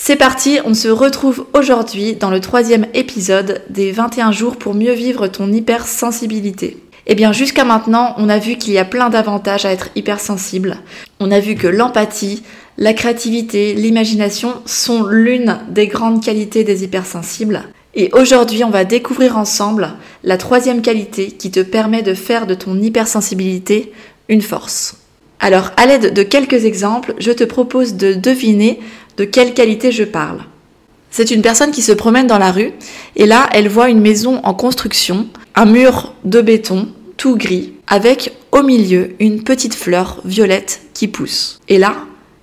C'est parti, on se retrouve aujourd'hui dans le troisième épisode des 21 jours pour mieux vivre ton hypersensibilité. Eh bien jusqu'à maintenant, on a vu qu'il y a plein d'avantages à être hypersensible. On a vu que l'empathie, la créativité, l'imagination sont l'une des grandes qualités des hypersensibles. Et aujourd'hui, on va découvrir ensemble la troisième qualité qui te permet de faire de ton hypersensibilité une force. Alors, à l'aide de quelques exemples, je te propose de deviner de quelle qualité je parle. C'est une personne qui se promène dans la rue et là, elle voit une maison en construction, un mur de béton tout gris, avec au milieu une petite fleur violette qui pousse. Et là,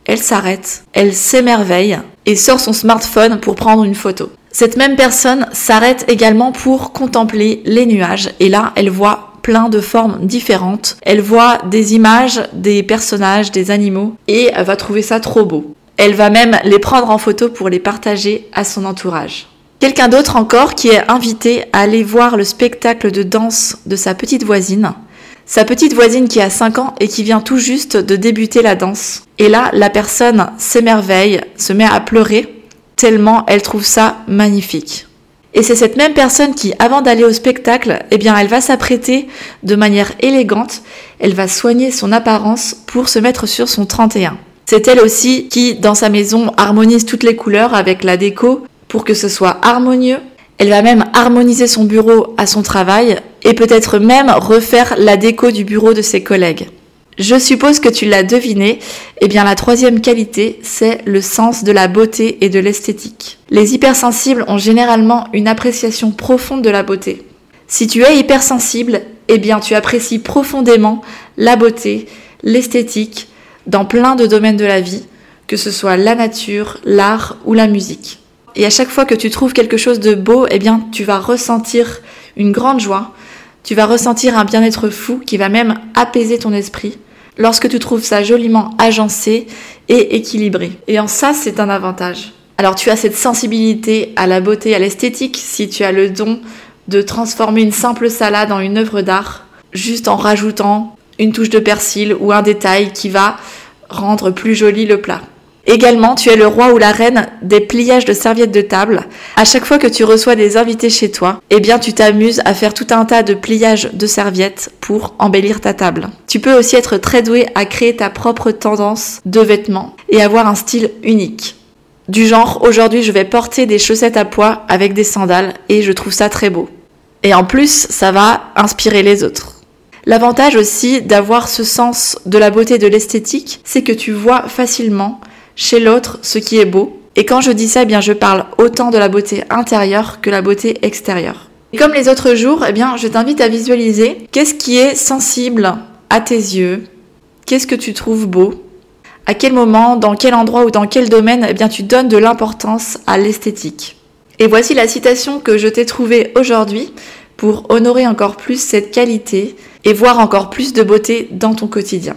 elle s'arrête, elle s'émerveille et sort son smartphone pour prendre une photo. Cette même personne s'arrête également pour contempler les nuages et là, elle voit plein de formes différentes. Elle voit des images, des personnages, des animaux et elle va trouver ça trop beau. Elle va même les prendre en photo pour les partager à son entourage. Quelqu'un d'autre encore qui est invité à aller voir le spectacle de danse de sa petite voisine. Sa petite voisine qui a 5 ans et qui vient tout juste de débuter la danse. Et là, la personne s'émerveille, se met à pleurer, tellement elle trouve ça magnifique. Et c'est cette même personne qui, avant d'aller au spectacle, eh bien, elle va s'apprêter de manière élégante, elle va soigner son apparence pour se mettre sur son 31. C'est elle aussi qui, dans sa maison, harmonise toutes les couleurs avec la déco pour que ce soit harmonieux. Elle va même harmoniser son bureau à son travail et peut-être même refaire la déco du bureau de ses collègues. Je suppose que tu l'as deviné, eh bien la troisième qualité, c'est le sens de la beauté et de l'esthétique. Les hypersensibles ont généralement une appréciation profonde de la beauté. Si tu es hypersensible, eh bien tu apprécies profondément la beauté, l'esthétique, dans plein de domaines de la vie, que ce soit la nature, l'art ou la musique. Et à chaque fois que tu trouves quelque chose de beau, eh bien, tu vas ressentir une grande joie, tu vas ressentir un bien-être fou qui va même apaiser ton esprit lorsque tu trouves ça joliment agencé et équilibré. Et en ça, c'est un avantage. Alors tu as cette sensibilité à la beauté, à l'esthétique, si tu as le don de transformer une simple salade en une œuvre d'art, juste en rajoutant une touche de persil ou un détail qui va rendre plus joli le plat. Également, tu es le roi ou la reine des pliages de serviettes de table. À chaque fois que tu reçois des invités chez toi, eh bien, tu t'amuses à faire tout un tas de pliages de serviettes pour embellir ta table. Tu peux aussi être très doué à créer ta propre tendance de vêtements et avoir un style unique. Du genre, aujourd'hui, je vais porter des chaussettes à pois avec des sandales et je trouve ça très beau. Et en plus, ça va inspirer les autres. L'avantage aussi d'avoir ce sens de la beauté de l'esthétique, c'est que tu vois facilement chez l'autre ce qui est beau. Et quand je dis ça, eh bien je parle autant de la beauté intérieure que la beauté extérieure. Et comme les autres jours, eh bien je t'invite à visualiser qu'est-ce qui est sensible à tes yeux, qu'est-ce que tu trouves beau, à quel moment, dans quel endroit ou dans quel domaine, eh bien tu donnes de l'importance à l'esthétique. Et voici la citation que je t'ai trouvée aujourd'hui pour honorer encore plus cette qualité et voir encore plus de beauté dans ton quotidien.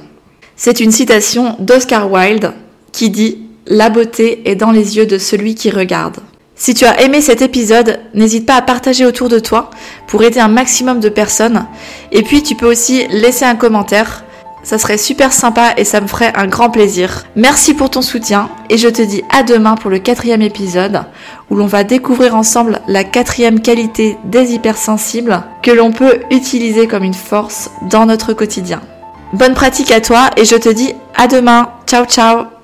C'est une citation d'Oscar Wilde qui dit La beauté est dans les yeux de celui qui regarde. Si tu as aimé cet épisode, n'hésite pas à partager autour de toi pour aider un maximum de personnes. Et puis tu peux aussi laisser un commentaire ça serait super sympa et ça me ferait un grand plaisir. Merci pour ton soutien et je te dis à demain pour le quatrième épisode où l'on va découvrir ensemble la quatrième qualité des hypersensibles que l'on peut utiliser comme une force dans notre quotidien. Bonne pratique à toi et je te dis à demain. Ciao ciao